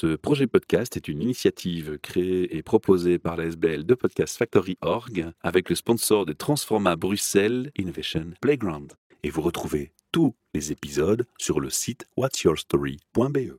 Ce projet podcast est une initiative créée et proposée par la SBL de Podcast Factory Org avec le sponsor de Transforma Bruxelles Innovation Playground. Et vous retrouvez tous les épisodes sur le site whatsyourstory.be.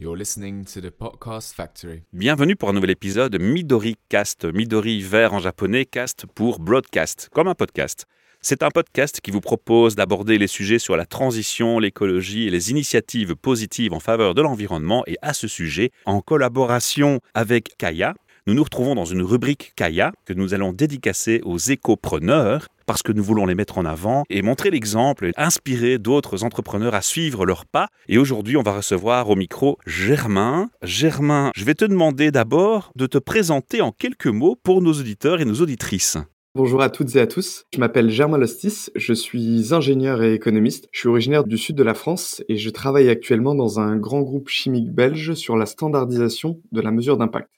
You're listening to the Podcast Factory. Bienvenue pour un nouvel épisode Midori Cast. Midori vert en japonais, cast pour broadcast, comme un podcast. C'est un podcast qui vous propose d'aborder les sujets sur la transition, l'écologie et les initiatives positives en faveur de l'environnement. Et à ce sujet, en collaboration avec Kaya, nous nous retrouvons dans une rubrique Kaya que nous allons dédicacer aux écopreneurs parce que nous voulons les mettre en avant et montrer l'exemple et inspirer d'autres entrepreneurs à suivre leurs pas. Et aujourd'hui, on va recevoir au micro Germain. Germain, je vais te demander d'abord de te présenter en quelques mots pour nos auditeurs et nos auditrices. Bonjour à toutes et à tous, je m'appelle Germain Lostis, je suis ingénieur et économiste, je suis originaire du sud de la France et je travaille actuellement dans un grand groupe chimique belge sur la standardisation de la mesure d'impact.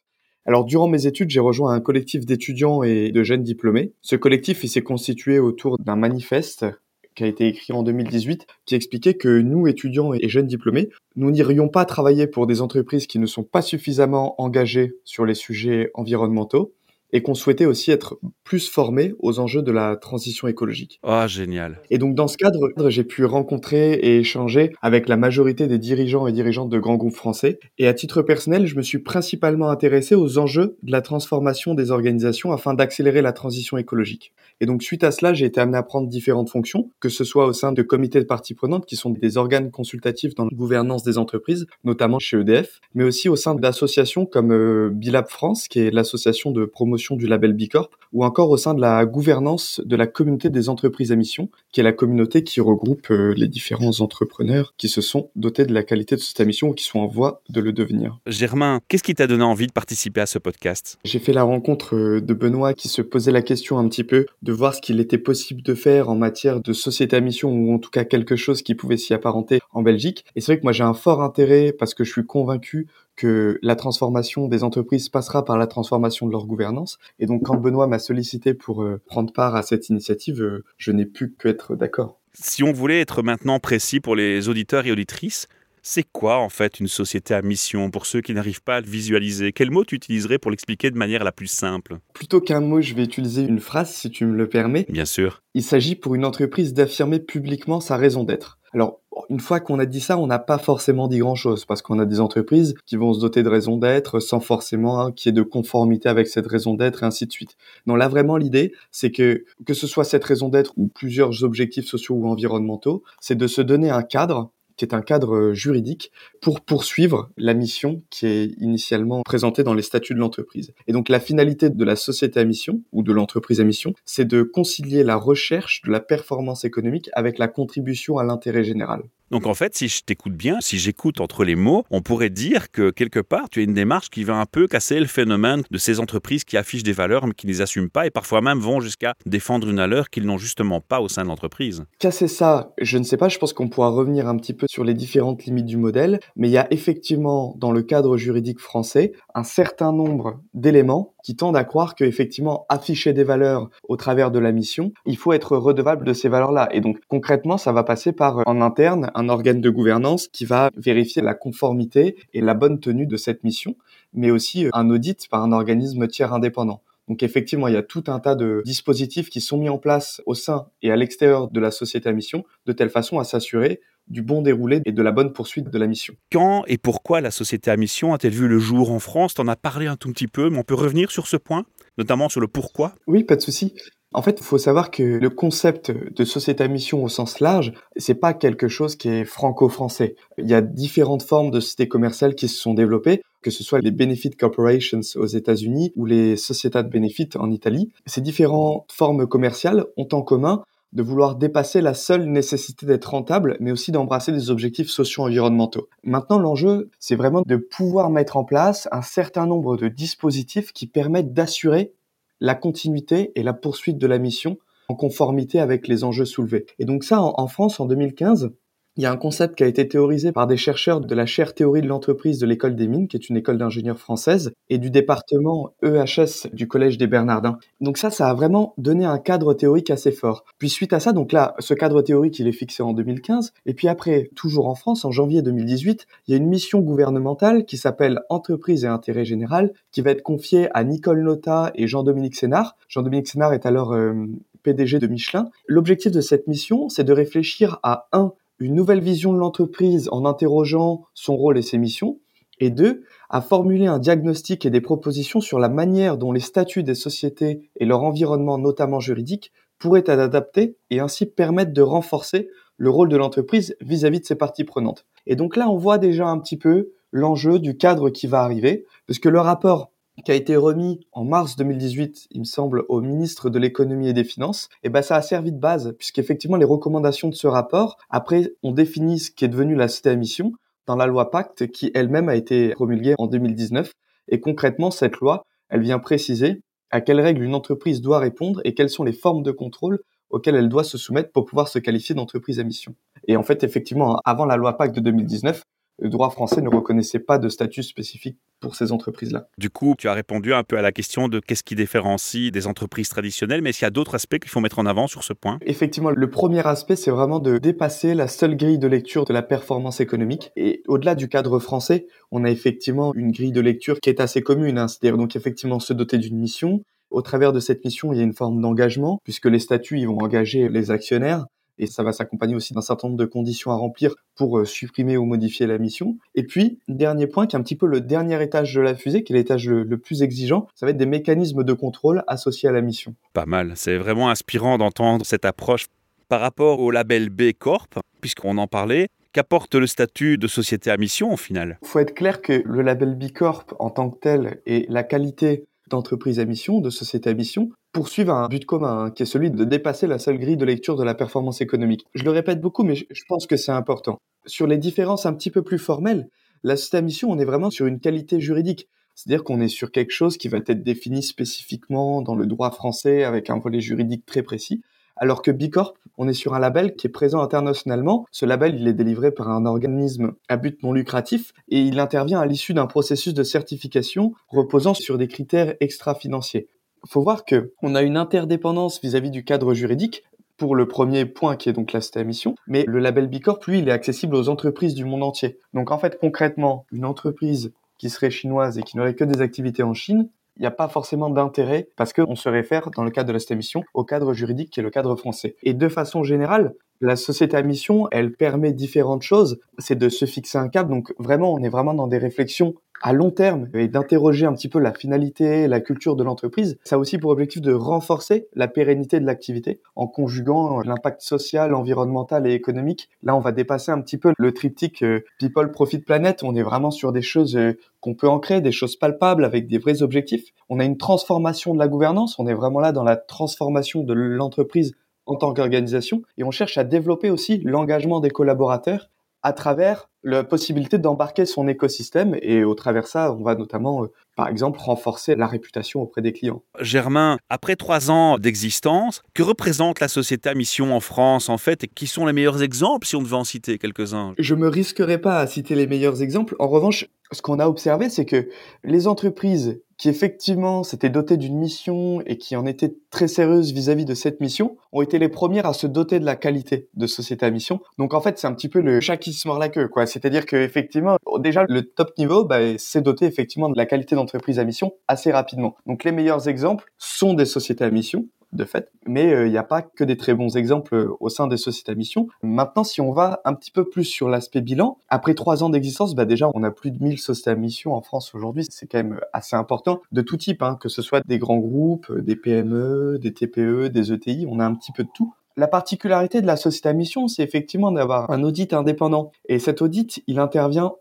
Alors durant mes études, j'ai rejoint un collectif d'étudiants et de jeunes diplômés. Ce collectif s'est constitué autour d'un manifeste qui a été écrit en 2018, qui expliquait que nous, étudiants et jeunes diplômés, nous n'irions pas travailler pour des entreprises qui ne sont pas suffisamment engagées sur les sujets environnementaux, et qu'on souhaitait aussi être plus formés aux enjeux de la transition écologique. Ah, génial. Et donc dans ce cadre, j'ai pu rencontrer et échanger avec la majorité des dirigeants et dirigeantes de grands groupes français. Et à titre personnel, je me suis principalement intéressé aux enjeux de la transformation des organisations afin d'accélérer la transition écologique. Et donc suite à cela, j'ai été amené à prendre différentes fonctions, que ce soit au sein de comités de parties prenantes, qui sont des organes consultatifs dans la gouvernance des entreprises, notamment chez EDF, mais aussi au sein d'associations comme euh, Bilab France, qui est l'association de promotion du label Bicorp, ou encore au sein de la gouvernance de la communauté des entreprises à mission, qui est la communauté qui regroupe euh, les différents entrepreneurs qui se sont dotés de la qualité de cette mission ou qui sont en voie de le devenir. Germain, qu'est-ce qui t'a donné envie de participer à ce podcast? J'ai fait la rencontre euh, de Benoît qui se posait la question un petit peu de voir ce qu'il était possible de faire en matière de société à mission ou en tout cas quelque chose qui pouvait s'y apparenter en Belgique. Et c'est vrai que moi j'ai un fort intérêt parce que je suis convaincu que la transformation des entreprises passera par la transformation de leur gouvernance. Et donc quand Benoît m'a sollicité pour euh, prendre part à cette initiative, euh, je n'ai pu qu'être d'accord. Si on voulait être maintenant précis pour les auditeurs et auditrices, c'est quoi en fait une société à mission? Pour ceux qui n'arrivent pas à le visualiser Quel mot tu utiliserais pour l'expliquer de manière la plus simple? Plutôt qu'un mot, je vais utiliser une phrase si tu me le permets. Bien sûr. Il s'agit pour une entreprise d'affirmer publiquement sa raison d'être. Alors, une fois qu'on a dit ça, on n'a pas forcément dit grand-chose, parce qu'on a des entreprises qui vont se doter de raison d'être sans forcément hein, qu'il y ait de conformité avec cette raison d'être et ainsi de suite. Non, là vraiment l'idée, c'est que que ce soit cette raison d'être ou plusieurs objectifs sociaux ou environnementaux, c'est de se donner un cadre qui est un cadre euh, juridique pour poursuivre la mission qui est initialement présentée dans les statuts de l'entreprise. Et donc la finalité de la société à mission ou de l'entreprise à mission, c'est de concilier la recherche de la performance économique avec la contribution à l'intérêt général. Donc en fait, si je t'écoute bien, si j'écoute entre les mots, on pourrait dire que quelque part, tu as une démarche qui va un peu casser le phénomène de ces entreprises qui affichent des valeurs mais qui ne les assument pas et parfois même vont jusqu'à défendre une valeur qu'ils n'ont justement pas au sein de l'entreprise. Casser ça, je ne sais pas, je pense qu'on pourra revenir un petit peu sur les différentes limites du modèle, mais il y a effectivement dans le cadre juridique français un certain nombre d'éléments qui tendent à croire que effectivement afficher des valeurs au travers de la mission, il faut être redevable de ces valeurs-là. Et donc concrètement, ça va passer par en interne un organe de gouvernance qui va vérifier la conformité et la bonne tenue de cette mission, mais aussi un audit par un organisme tiers indépendant. Donc effectivement, il y a tout un tas de dispositifs qui sont mis en place au sein et à l'extérieur de la société à mission, de telle façon à s'assurer du bon déroulé et de la bonne poursuite de la mission. Quand et pourquoi la société à mission a-t-elle vu le jour en France? T'en as parlé un tout petit peu, mais on peut revenir sur ce point, notamment sur le pourquoi? Oui, pas de souci. En fait, il faut savoir que le concept de société à mission au sens large, c'est pas quelque chose qui est franco-français. Il y a différentes formes de sociétés commerciales qui se sont développées, que ce soit les benefit corporations aux États-Unis ou les sociétés de benefit en Italie. Ces différentes formes commerciales ont en commun de vouloir dépasser la seule nécessité d'être rentable, mais aussi d'embrasser des objectifs socio-environnementaux. Maintenant, l'enjeu, c'est vraiment de pouvoir mettre en place un certain nombre de dispositifs qui permettent d'assurer la continuité et la poursuite de la mission en conformité avec les enjeux soulevés. Et donc ça, en, France, en 2015, il y a un concept qui a été théorisé par des chercheurs de la chaire théorie de l'entreprise de l'école des mines, qui est une école d'ingénieurs française, et du département EHS du collège des Bernardins. Donc ça, ça a vraiment donné un cadre théorique assez fort. Puis suite à ça, donc là, ce cadre théorique, il est fixé en 2015, et puis après, toujours en France, en janvier 2018, il y a une mission gouvernementale qui s'appelle Entreprise et intérêt général, qui va être confiée à Nicole Nota et Jean-Dominique Sénard. Jean-Dominique Sénard est alors euh, PDG de Michelin. L'objectif de cette mission, c'est de réfléchir à un une nouvelle vision de l'entreprise en interrogeant son rôle et ses missions, et deux, à formuler un diagnostic et des propositions sur la manière dont les statuts des sociétés et leur environnement, notamment juridique, pourraient être adaptés et ainsi permettre de renforcer le rôle de l'entreprise vis-à-vis de ses parties prenantes. Et donc là, on voit déjà un petit peu l'enjeu du cadre qui va arriver, parce que le rapport qui a été remis en mars 2018, il me semble, au ministre de l'économie et des finances, et ben ça a servi de base, puisqu'effectivement les recommandations de ce rapport, après, on définit ce qui est devenu la cité à mission dans la loi Pacte, qui elle-même a été promulguée en 2019. Et concrètement, cette loi, elle vient préciser à quelles règles une entreprise doit répondre et quelles sont les formes de contrôle auxquelles elle doit se soumettre pour pouvoir se qualifier d'entreprise à mission. Et en fait, effectivement, avant la loi Pacte de 2019, le droit français ne reconnaissait pas de statut spécifique pour ces entreprises-là. Du coup, tu as répondu un peu à la question de qu'est-ce qui différencie des entreprises traditionnelles, mais est-ce qu'il y a d'autres aspects qu'il faut mettre en avant sur ce point? Effectivement, le premier aspect, c'est vraiment de dépasser la seule grille de lecture de la performance économique. Et au-delà du cadre français, on a effectivement une grille de lecture qui est assez commune, hein. c'est-à-dire donc effectivement se doter d'une mission. Au travers de cette mission, il y a une forme d'engagement, puisque les statuts, ils vont engager les actionnaires et ça va s'accompagner aussi d'un certain nombre de conditions à remplir pour euh, supprimer ou modifier la mission. Et puis, dernier point, qui est un petit peu le dernier étage de la fusée, qui est l'étage le, plus exigeant, ça va être des mécanismes de contrôle associés à la mission. Pas mal, c'est vraiment inspirant d'entendre cette approche par rapport au label B Corp, puisqu'on en parlait. Qu'apporte le statut de société à mission au final? Il faut être clair que le label B Corp en tant que tel et la qualité d'entreprise à mission, de société à mission, poursuivent un but commun, hein, qui est celui de dépasser la seule grille de lecture de la performance économique. Je le répète beaucoup, mais je pense que c'est important. Sur les différences un petit peu plus formelles, la société à mission, on est vraiment sur une qualité juridique. C'est-à-dire qu'on est sur quelque chose qui va être défini spécifiquement dans le droit français avec un volet juridique très précis. Alors que Bicorp, on est sur un label qui est présent internationalement. Ce label, il est délivré par un organisme à but non lucratif et il intervient à l'issue d'un processus de certification reposant sur des critères extra-financiers. Faut voir que on a une interdépendance vis-à-vis du cadre juridique pour le premier point qui est donc la à mission, mais le label Bicorp, lui, il est accessible aux entreprises du monde entier. Donc en fait, concrètement, une entreprise qui serait chinoise et qui n'aurait que des activités en Chine, il n'y a pas forcément d'intérêt parce qu'on se réfère, dans le cadre de la mission, au cadre juridique qui est le cadre français. Et de façon générale, la société à mission, elle permet différentes choses. C'est de se fixer un cap. Donc vraiment, on est vraiment dans des réflexions à long terme et d'interroger un petit peu la finalité, la culture de l'entreprise. Ça a aussi pour objectif de renforcer la pérennité de l'activité en conjuguant l'impact social, environnemental et économique. Là, on va dépasser un petit peu le triptyque euh, People, Profit, Planet. On est vraiment sur des choses euh, qu'on peut ancrer, des choses palpables avec des vrais objectifs. On a une transformation de la gouvernance. On est vraiment là dans la transformation de l'entreprise en tant qu'organisation et on cherche à développer aussi l'engagement des collaborateurs à travers la possibilité d'embarquer son écosystème et au travers ça, on va notamment, euh, par exemple, renforcer la réputation auprès des clients. Germain, après trois ans d'existence, que représente la société à mission en France en fait et qui sont les meilleurs exemples si on devait en citer quelques-uns? Je me risquerai pas à citer les meilleurs exemples. En revanche, ce qu'on a observé, c'est que les entreprises qui effectivement s'étaient dotées d'une mission et qui en étaient très sérieuses vis-à-vis de cette mission, ont été les premières à se doter de la qualité de société à mission. Donc en fait, c'est un petit peu le chat qui se mord la queue, quoi. C'est-à-dire que effectivement, déjà le top niveau, bah, s'est doté effectivement de la qualité d'entreprise à mission assez rapidement. Donc les meilleurs exemples sont des sociétés à mission de fait. Mais euh, il n'y a pas que des très bons exemples euh, au sein des sociétés à mission. Maintenant, si on va un petit peu plus sur l'aspect bilan, après trois ans d'existence, bah déjà, on a plus de 1000 sociétés à mission en France aujourd'hui. C'est quand même assez important, de tout type, hein, que ce soit des grands groupes, euh, des PME, des TPE, des ETI, on a un petit peu de tout. La particularité de la société à mission, c'est effectivement d'avoir un audit indépendant. Et cet audit, il intervient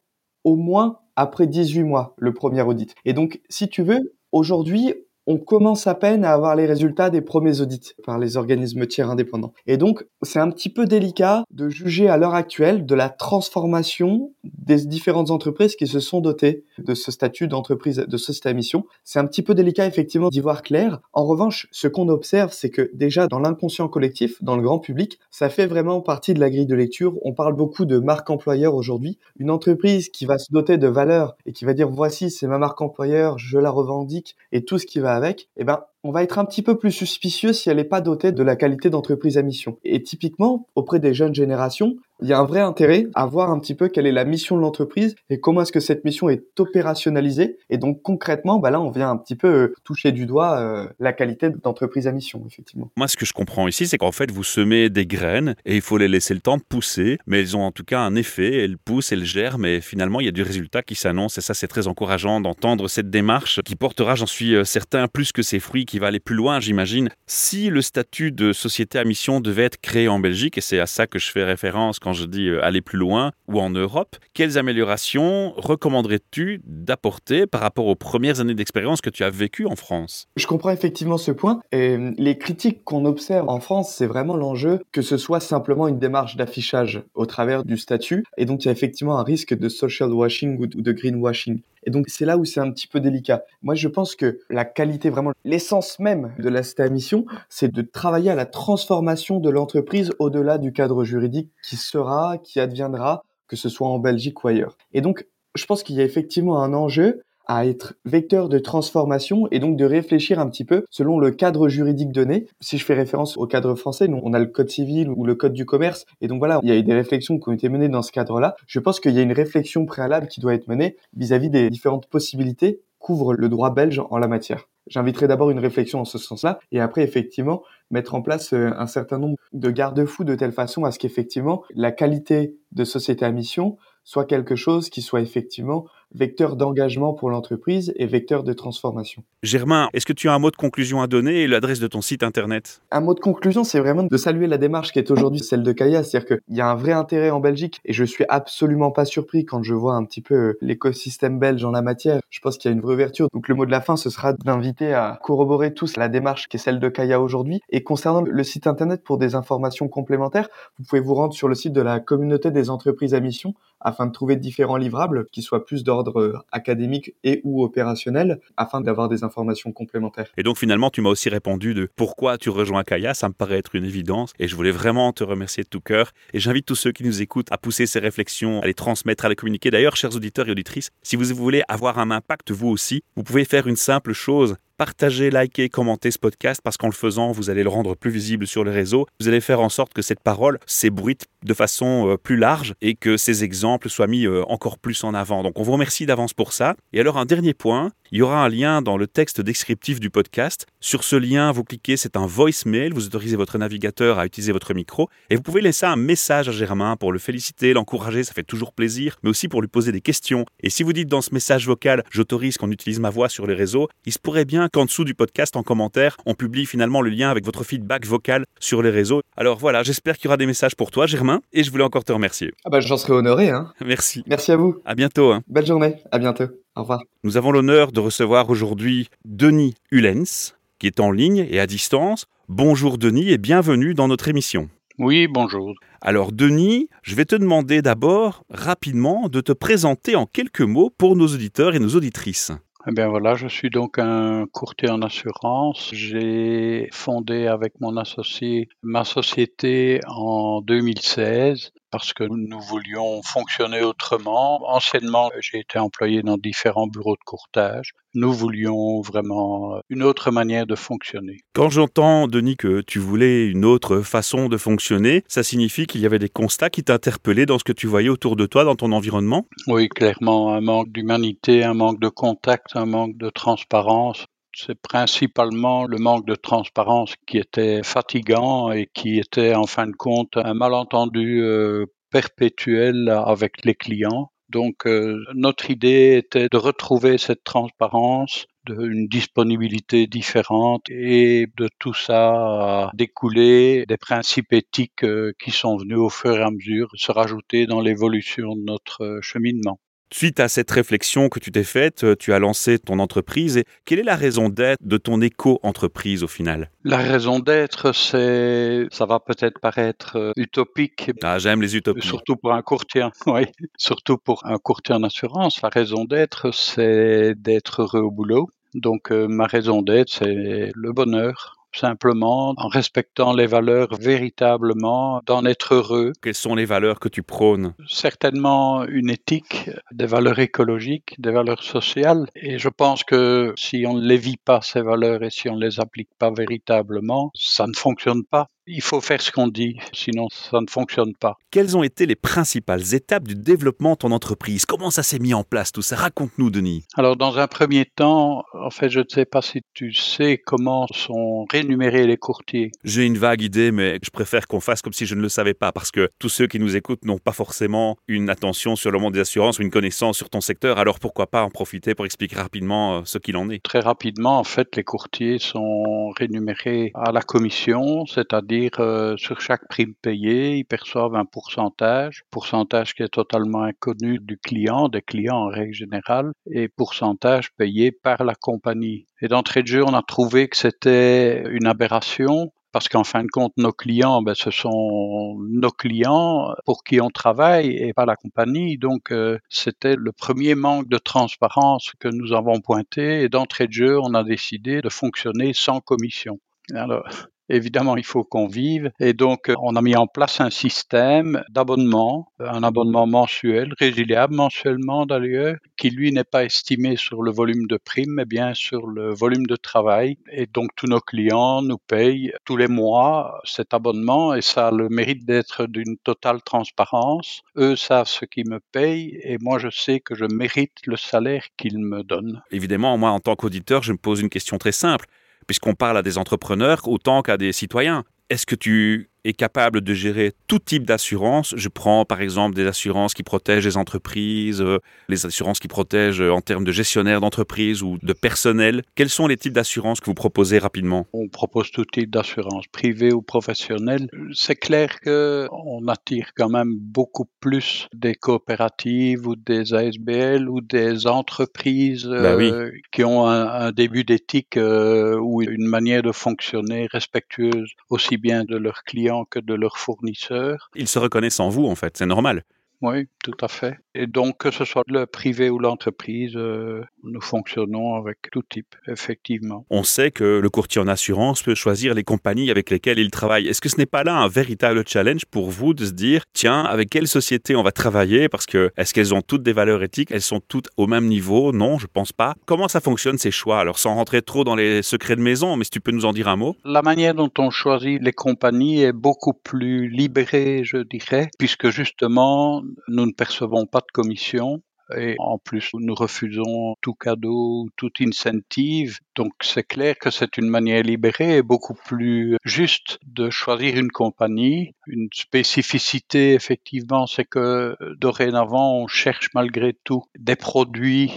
au moins après 18 mois, le premier audit. Et donc, si tu veux, aujourd'hui, on commence à peine à avoir les résultats des premiers audits par les organismes tiers indépendants. Et donc, c'est un petit peu délicat de juger à l'heure actuelle de la transformation des différentes entreprises qui se sont dotées de ce statut d'entreprise de société à mission. C'est un petit peu délicat effectivement d'y voir clair. En revanche, ce qu'on observe, c'est que déjà dans l'inconscient collectif, dans le grand public, ça fait vraiment partie de la grille de lecture. On parle beaucoup de marque employeur aujourd'hui. Une entreprise qui va se doter de valeurs et qui va dire voici, c'est ma marque employeur, je la revendique et tout ce qui va avec, eh ben, on va être un petit peu plus suspicieux si elle n'est pas dotée de la qualité d'entreprise à mission. Et typiquement, auprès des jeunes générations, il y a un vrai intérêt à voir un petit peu quelle est la mission de l'entreprise et comment est-ce que cette mission est opérationnalisée. Et donc concrètement, bah là, on vient un petit peu euh, toucher du doigt euh, la qualité d'entreprise à mission, effectivement. Moi, ce que je comprends ici, c'est qu'en fait, vous semez des graines et il faut les laisser le temps pousser, mais elles ont en tout cas un effet, elles poussent, elles germent et finalement, il y a du résultat qui s'annonce et ça, c'est très encourageant d'entendre cette démarche qui portera, j'en suis euh, certain, plus que ses fruits, qui va aller plus loin, j'imagine. Si le statut de société à mission devait être créé en Belgique, et c'est à ça que je fais référence quand je dis euh, aller plus loin, ou en Europe, quelles améliorations recommanderais-tu d'apporter par rapport aux premières années d'expérience que tu as vécues en France? Je comprends effectivement ce point. Et euh, les critiques qu'on observe en France, c'est vraiment l'enjeu que ce soit simplement une démarche d'affichage au travers du statut. Et donc, il y a effectivement un risque de social washing ou de greenwashing. Et donc, c'est là où c'est un petit peu délicat. Moi, je pense que la qualité, vraiment, l'essence même de la à mission, c'est de travailler à la transformation de l'entreprise au-delà du cadre juridique qui sera, qui adviendra, que ce soit en Belgique ou ailleurs. Et donc, je pense qu'il y a effectivement un enjeu à être vecteur de transformation et donc de réfléchir un petit peu selon le cadre juridique donné. Si je fais référence au cadre français, nous, on a le code civil ou le code du commerce et donc voilà, il y a eu des réflexions qui ont été menées dans ce cadre-là. Je pense qu'il y a une réflexion préalable qui doit être menée vis-à-vis des différentes possibilités qu'ouvre le droit belge en la matière. J'inviterai d'abord une réflexion en ce sens-là et après effectivement mettre en place euh, un certain nombre de garde-fous de telle façon à ce qu'effectivement la qualité de société à mission soit quelque chose qui soit effectivement vecteur d'engagement pour l'entreprise et vecteur de transformation. Germain, est-ce que tu as un mot de conclusion à donner et l'adresse de ton site internet? Un mot de conclusion, c'est vraiment de saluer la démarche qui est aujourd'hui celle de Kaya, c'est-à-dire qu'il y a un vrai intérêt en Belgique et je suis absolument pas surpris quand je vois un petit peu euh, l'écosystème belge en la matière. Je pense qu'il y a une vraie ouverture. Donc le mot de la fin, ce sera d'inviter à corroborer tous la démarche qui est celle de Kaya aujourd'hui. Et concernant le site internet pour des informations complémentaires, vous pouvez vous rendre sur le site de la communauté des entreprises à mission afin de trouver différents livrables qui soient plus d'ordre euh, académique et ou opérationnel afin d'avoir des informations complémentaires. Et donc finalement, tu m'as aussi répondu de pourquoi tu rejoins Kaya, ça me paraît être une évidence et je voulais vraiment te remercier de tout cœur et j'invite tous ceux qui nous écoutent à pousser ces réflexions, à les transmettre, à les communiquer. D'ailleurs, chers auditeurs et auditrices, si vous voulez avoir un impact vous aussi, vous pouvez faire une simple chose, partagez, likez, commentez ce podcast parce qu'en le faisant, vous allez le rendre plus visible sur les réseaux. Vous allez faire en sorte que cette parole s'ébruite de façon euh, plus large et que ces exemples soient mis euh, encore plus en avant. Donc on vous remercie d'avance pour ça. Et alors un dernier point, il y aura un lien dans le texte descriptif du podcast. Sur ce lien, vous cliquez, c'est un voicemail, vous autorisez votre navigateur à utiliser votre micro et vous pouvez laisser un message à Germain pour le féliciter, l'encourager, ça fait toujours plaisir, mais aussi pour lui poser des questions. Et si vous dites dans ce message vocal, j'autorise qu'on utilise ma voix sur les réseaux, il se pourrait bien qu'en dessous du podcast, en commentaire, on publie finalement le lien avec votre feedback vocal sur les réseaux. Alors voilà, j'espère qu'il y aura des messages pour toi, Germain, et je voulais encore te remercier. Ah bah j'en serais honoré. Hein. Merci. Merci à vous. À bientôt. Hein. Belle journée. À bientôt. Au revoir. Nous avons l'honneur de recevoir aujourd'hui Denis Hulens, qui est en ligne et à distance. Bonjour Denis et bienvenue dans notre émission. Oui, bonjour. Alors Denis, je vais te demander d'abord rapidement de te présenter en quelques mots pour nos auditeurs et nos auditrices. Eh bien voilà, je suis donc un courtier en assurance. J'ai fondé avec mon associé ma société en 2016 parce que nous voulions fonctionner autrement. Anciennement, j'ai été employé dans différents bureaux de courtage. Nous voulions vraiment une autre manière de fonctionner. Quand j'entends, Denis, que tu voulais une autre façon de fonctionner, ça signifie qu'il y avait des constats qui t'interpellaient dans ce que tu voyais autour de toi, dans ton environnement? Oui, clairement, un manque d'humanité, un manque de contact, un manque de transparence c'est principalement le manque de transparence qui était fatigant et qui était en fin de compte un malentendu euh, perpétuel avec les clients. Donc euh, notre idée était de retrouver cette transparence, une disponibilité différente et de tout ça découler des principes éthiques euh, qui sont venus au fur et à mesure se rajouter dans l'évolution de notre cheminement. Suite à cette réflexion que tu t'es faite, euh, tu as lancé ton entreprise. Et quelle est la raison d'être de ton éco-entreprise au final? La raison d'être, c'est, ça va peut-être paraître euh, utopique. Ah, j'aime les utopies. Surtout pour un courtier, oui. Surtout pour un courtier en assurance, la raison d'être, c'est d'être heureux au boulot. Donc, euh, ma raison d'être, c'est le bonheur, simplement en respectant les valeurs véritablement, d'en être heureux. Quelles sont les valeurs que tu prônes? Certainement une éthique, des valeurs écologiques, des valeurs sociales. Et je pense que si on ne les vit pas, ces valeurs, et si on ne les applique pas véritablement, ça ne fonctionne pas. Il faut faire ce qu'on dit, sinon ça ne fonctionne pas. Quelles ont été les principales étapes du développement de ton entreprise? Comment ça s'est mis en place tout ça? Raconte-nous, Denis. Alors, dans un premier temps, en fait, je ne sais pas si tu sais comment sont rémunérés les courtiers. J'ai une vague idée, mais je préfère qu'on fasse comme si je ne le savais pas, parce que tous ceux qui nous écoutent n'ont pas forcément une attention sur le monde des assurances ou une connaissance sur ton secteur. Alors pourquoi pas en profiter pour expliquer rapidement euh, ce qu'il en est? Très rapidement, en fait, les courtiers sont rémunérés à la commission, c'est-à-dire euh, sur chaque prime payée, ils perçoivent un pourcentage, pourcentage qui est totalement inconnu du client, des clients en règle générale, et pourcentage payé par la compagnie. Et d'entrée de jeu, on a trouvé que c'était une aberration parce qu'en fin de compte, nos clients, ben, ce sont nos clients pour qui on travaille et pas la compagnie. Donc, euh, c'était le premier manque de transparence que nous avons pointé. Et d'entrée de jeu, on a décidé de fonctionner sans commission. Alors, Évidemment, il faut qu'on vive. Et donc, euh, on a mis en place un système d'abonnement, un abonnement mensuel, résiliable mensuellement d'ailleurs, qui lui n'est pas estimé sur le volume de primes, mais bien sur le volume de travail. Et donc, tous nos clients nous payent tous les mois cet abonnement et ça a le mérite d'être d'une totale transparence. Eux savent ce qu'ils me payent et moi, je sais que je mérite le salaire qu'ils me donnent. Évidemment, moi, en tant qu'auditeur, je me pose une question très simple puisqu'on parle à des entrepreneurs autant qu'à des citoyens. Est-ce que tu est capable de gérer tout type d'assurance. Je prends par exemple des assurances qui protègent les entreprises, euh, les assurances qui protègent euh, en termes de gestionnaire d'entreprise ou de personnel. Quels sont les types d'assurances que vous proposez rapidement? On propose tout type d'assurance, privée ou professionnelle. C'est clair que on attire quand même beaucoup plus des coopératives ou des ASBL ou des entreprises bah euh, qui ont un, début d'éthique ou une manière de fonctionner respectueuse aussi bien de leurs clients que de leurs fournisseurs. Ils se reconnaissent en vous, en fait, c'est normal. Oui, tout à fait. Et donc, que ce soit le privé ou l'entreprise, euh, nous fonctionnons avec tout type, effectivement. On sait que le courtier en assurance peut choisir les compagnies avec lesquelles il travaille. Est-ce que ce n'est pas là un véritable challenge pour vous de se dire, tiens, avec quelle société on va travailler? Parce que est-ce qu'elles ont toutes des valeurs éthiques? Elles sont toutes au même niveau? Non, je pense pas. Comment ça fonctionne ces choix? Alors, sans rentrer trop dans les secrets de maison, mais si tu peux nous en dire un mot La manière dont on choisit les compagnies est beaucoup plus libérée, je dirais, puisque justement, nous ne percevons pas de commission et en plus nous refusons tout cadeau, toute incentive. Donc c'est clair que c'est une manière libérée et beaucoup plus juste de choisir une compagnie. Une spécificité effectivement, c'est que dorénavant on cherche malgré tout des produits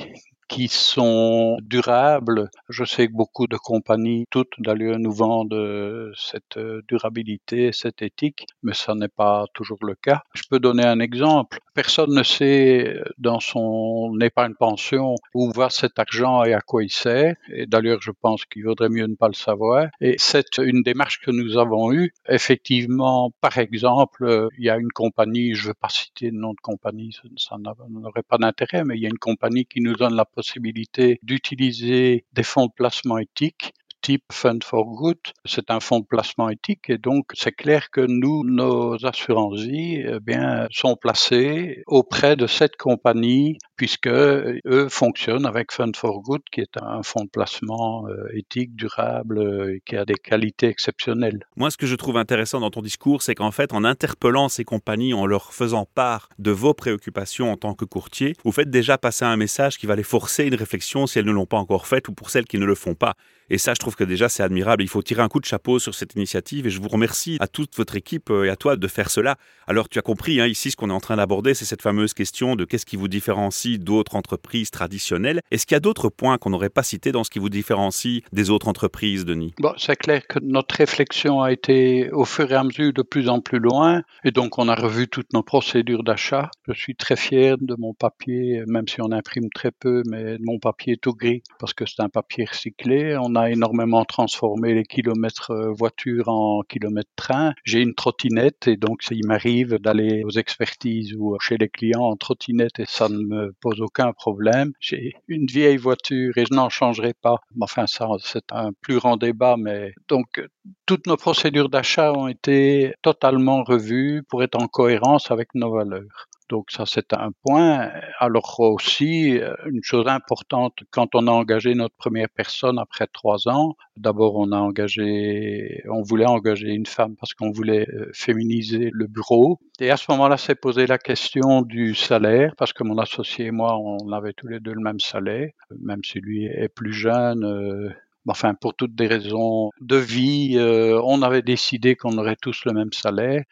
qui sont durables. Je sais que beaucoup de compagnies, toutes d'ailleurs, nous vendent euh, cette euh, durabilité, cette éthique, mais ça n'est pas toujours le cas. Je peux donner un exemple. Personne ne sait euh, dans son épargne pension où va cet argent et à quoi il sert. Et d'ailleurs, je pense qu'il vaudrait mieux ne pas le savoir. Et c'est une démarche que nous avons eue. Effectivement, par exemple, il y a une compagnie, je ne veux pas citer le nom de compagnie, ça n'aurait pas d'intérêt, mais il y a une compagnie qui nous donne la possibilité d'utiliser des fonds de placement éthiques type Fund for Good. C'est un fonds de placement éthique et donc c'est clair que nous, nos assurances vie, eh bien, sont placés auprès de cette compagnie puisque eux fonctionnent avec Fund for Good qui est un fonds de placement euh, éthique, durable et qui a des qualités exceptionnelles. Moi, ce que je trouve intéressant dans ton discours, c'est qu'en fait, en interpellant ces compagnies, en leur faisant part de vos préoccupations en tant que courtier, vous faites déjà passer un message qui va les forcer une réflexion si elles ne l'ont pas encore faite ou pour celles qui ne le font pas. Et ça, je trouve que déjà, c'est admirable. Il faut tirer un coup de chapeau sur cette initiative et je vous remercie à toute votre équipe euh, et à toi de faire cela. Alors, tu as compris, hein, ici, ce qu'on est en train d'aborder, c'est cette fameuse question de qu'est-ce qui vous différencie d'autres entreprises traditionnelles. Est-ce qu'il y a d'autres points qu'on n'aurait pas cités dans ce qui vous différencie des autres entreprises, Denis? C'est clair que notre réflexion a été au fur et à mesure de plus en plus loin et donc on a revu toutes nos procédures d'achat. Je suis très fier de mon papier, même si on imprime très peu, mais mon papier tout gris parce que c'est un papier recyclé. On a énormément transformé les kilomètres euh, voiture en kilomètres train. J'ai une trottinette et donc il m'arrive d'aller aux expertises ou chez les clients en trottinette et ça ne me pose aucun problème. J'ai une vieille voiture et je n'en changerai pas. Enfin, ça, c'est un plus grand débat, mais donc toutes nos procédures d'achat ont été totalement revues pour être en cohérence avec nos valeurs. Donc ça, c'est un point. Alors aussi, euh, une chose importante, quand on a engagé notre première personne après trois ans, d'abord on a engagé, on voulait engager une femme parce qu'on voulait euh, féminiser le bureau. Et à ce moment-là, s'est posé la question du salaire parce que mon associé et moi, on avait tous les deux le même salaire, même si lui est plus jeune. Euh, enfin, pour toutes des raisons de vie, on avait décidé qu'on aurait tous le même salaire.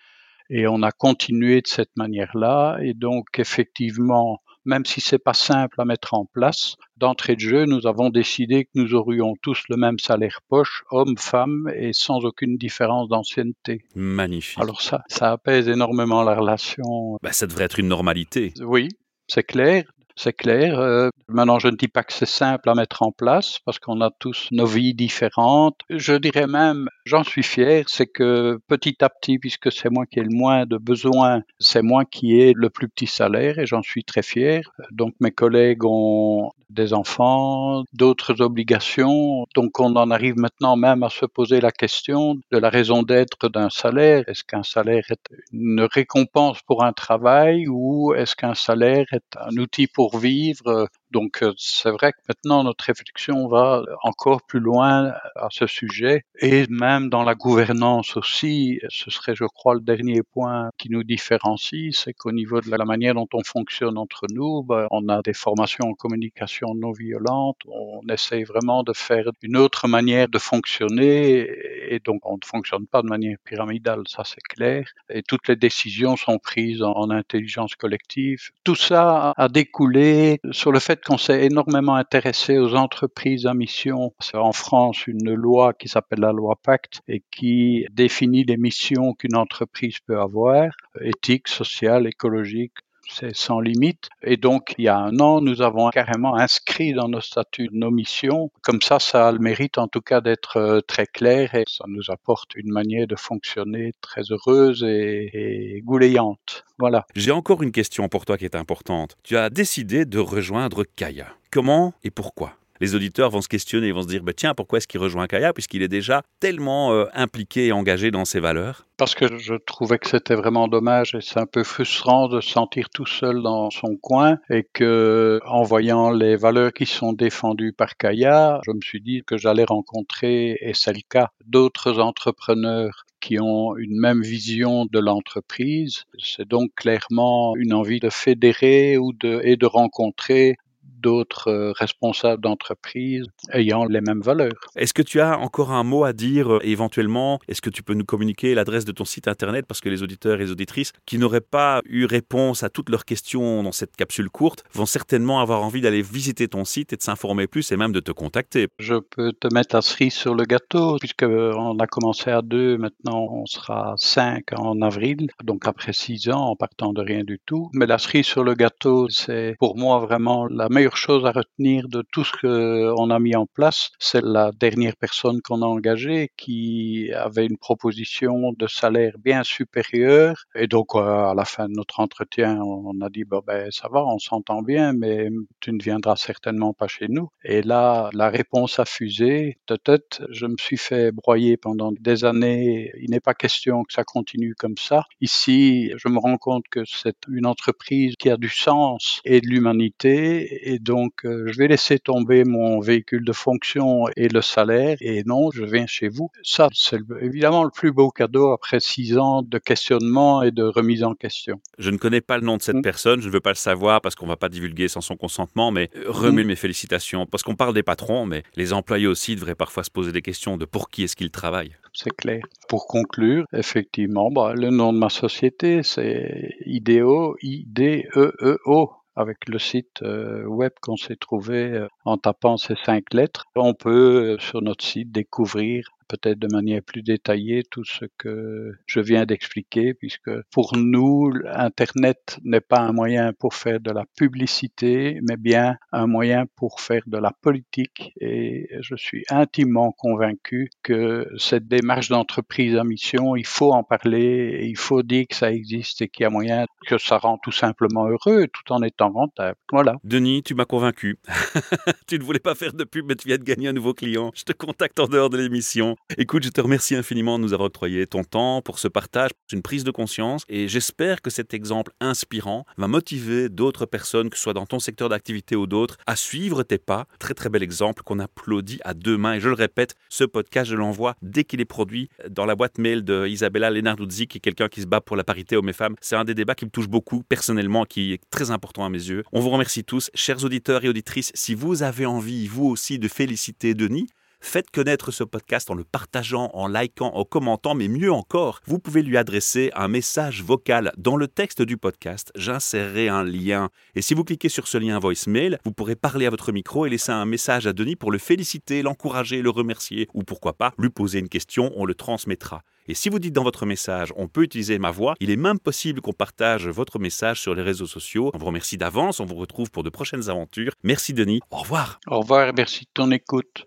Et on a continué de cette manière-là. Et donc, effectivement, même si c'est pas simple à mettre en place, d'entrée de jeu, nous avons décidé que nous aurions tous le même salaire poche, hommes, femmes, et sans aucune différence d'ancienneté. Magnifique. Alors ça, ça apaise énormément la relation. Bah, ça devrait être une normalité. Oui, c'est clair c'est clair. Euh, maintenant, je ne dis pas que c'est simple à mettre en place parce qu'on a tous nos vies différentes. Je dirais même, j'en suis fier, c'est que petit à petit, puisque c'est moi qui ai le moins de besoins, c'est moi qui ai le plus petit salaire et j'en suis très fier. Donc mes collègues ont des enfants, d'autres obligations. Donc on en arrive maintenant même à se poser la question de la raison d'être d'un salaire. Est-ce qu'un salaire est une récompense pour un travail ou est-ce qu'un salaire est un outil pour vivre donc euh, c'est vrai que maintenant notre réflexion va encore plus loin à ce sujet et même dans la gouvernance aussi, ce serait je crois le dernier point qui nous différencie, c'est qu'au niveau de la manière dont on fonctionne entre nous, ben, on a des formations en communication non violente, on essaye vraiment de faire une autre manière de fonctionner et donc on ne fonctionne pas de manière pyramidale, ça c'est clair, et toutes les décisions sont prises en, en intelligence collective. Tout ça a découlé sur le fait qu'on s'est énormément intéressé aux entreprises à mission. C'est en France une loi qui s'appelle la loi Pacte et qui définit les missions qu'une entreprise peut avoir, éthique, sociale, écologique, c'est sans limite. Et donc, il y a un an, nous avons carrément inscrit dans nos statuts nos missions. Comme ça, ça a le mérite en tout cas d'être euh, très clair et ça nous apporte une manière de fonctionner très heureuse et, et goulayante. Voilà. J'ai encore une question pour toi qui est importante. Tu as décidé de rejoindre Kaya. Comment et pourquoi? Les auditeurs vont se questionner, ils vont se dire bah, tiens, pourquoi est-ce qu'il rejoint Kaya Puisqu'il est déjà tellement euh, impliqué et engagé dans ses valeurs? Parce que je trouvais que c'était vraiment dommage et c'est un peu frustrant de se sentir tout seul dans son coin et que, en voyant les valeurs qui sont défendues par Kaya, je me suis dit que j'allais rencontrer, et c'est le cas, d'autres entrepreneurs qui ont une même vision de l'entreprise. C'est donc clairement une envie de fédérer et de rencontrer d'autres euh, responsables d'entreprise ayant les mêmes valeurs. Est-ce que tu as encore un mot à dire euh, éventuellement? Est-ce que tu peux nous communiquer l'adresse de ton site internet? Parce que les auditeurs et les auditrices qui n'auraient pas eu réponse à toutes leurs questions dans cette capsule courte vont certainement avoir envie d'aller visiter ton site et de s'informer plus et même de te contacter. Je peux te mettre la cerise sur le gâteau puisque on a commencé à deux, maintenant on sera cinq en avril, donc après six ans en partant de rien du tout. Mais la cerise sur le gâteau, c'est pour moi vraiment la meilleure chose à retenir de tout ce qu'on a mis en place, c'est la dernière personne qu'on a engagée qui avait une proposition de salaire bien supérieure. Et donc, euh, à la fin de notre entretien, on a dit, bon, ben, ça va, on s'entend bien, mais tu ne viendras certainement pas chez nous. Et là, la réponse a fusé. Peut-être, je me suis fait broyer pendant des années. Il n'est pas question que ça continue comme ça. Ici, je me rends compte que c'est une entreprise qui a du sens et de l'humanité et donc euh, je vais laisser tomber mon véhicule de fonction et le salaire et non, je viens chez vous. Ça, c'est évidemment le plus beau cadeau après six ans de questionnement et de remise en question. Je ne connais pas le nom de cette mmh. personne, je ne veux pas le savoir parce qu'on ne va pas divulguer sans son consentement, mais euh, remets mmh. mes félicitations parce qu'on parle des patrons, mais les employés aussi devraient parfois se poser des questions de pour qui est-ce qu'ils travaillent. C'est clair. Pour conclure, effectivement, bah, le nom de ma société, c'est IDEO, I-D-E-E-O avec le site euh, web qu'on s'est trouvé euh, en tapant ces cinq lettres. On peut sur notre site découvrir peut-être de manière plus détaillée tout ce que je viens d'expliquer, puisque pour nous, Internet n'est pas un moyen pour faire de la publicité, mais bien un moyen pour faire de la politique. Et je suis intimement convaincu que cette démarche d'entreprise à mission, il faut en parler, et il faut dire que ça existe et qu'il y a moyen que ça rend tout simplement heureux tout en étant rentable. Voilà. Denis, tu m'as convaincu. tu ne voulais pas faire de pub, mais tu viens de gagner un nouveau client. Je te contacte en dehors de l'émission. Écoute, je te remercie infiniment de nous avoir octroyé ton temps pour ce partage, une prise de conscience, et j'espère que cet exemple inspirant va motiver d'autres personnes, que ce soit dans ton secteur d'activité ou d'autres, à suivre tes pas. Très très bel exemple qu'on applaudit à deux mains. Et je le répète, ce podcast, je l'envoie dès qu'il est produit dans la boîte mail de Isabella Lenarduzzi, qui est quelqu'un qui se bat pour la parité hommes-femmes. C'est un des débats qui me touche beaucoup personnellement, qui est très important à mes yeux. On vous remercie tous, chers auditeurs et auditrices. Si vous avez envie, vous aussi, de féliciter Denis, Faites connaître ce podcast en le partageant, en likant, en commentant, mais mieux encore, vous pouvez lui adresser un message vocal. Dans le texte du podcast, j'insérerai un lien. Et si vous cliquez sur ce lien voicemail, vous pourrez parler à votre micro et laisser un message à Denis pour le féliciter, l'encourager, le remercier, ou pourquoi pas, lui poser une question, on le transmettra. Et si vous dites dans votre message, on peut utiliser ma voix, il est même possible qu'on partage votre message sur les réseaux sociaux. On vous remercie d'avance, on vous retrouve pour de prochaines aventures. Merci Denis, au revoir. Au revoir et merci de ton écoute.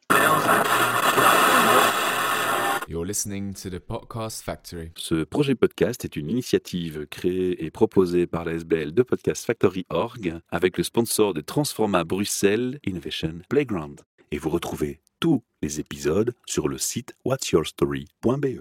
You're listening to the Podcast Factory. Ce projet podcast est une initiative créée et proposée par la SBL de Podcast Factory Org avec le sponsor de Transforma Bruxelles Innovation Playground. Et vous retrouvez tous les épisodes sur le site whatsyourstory.be.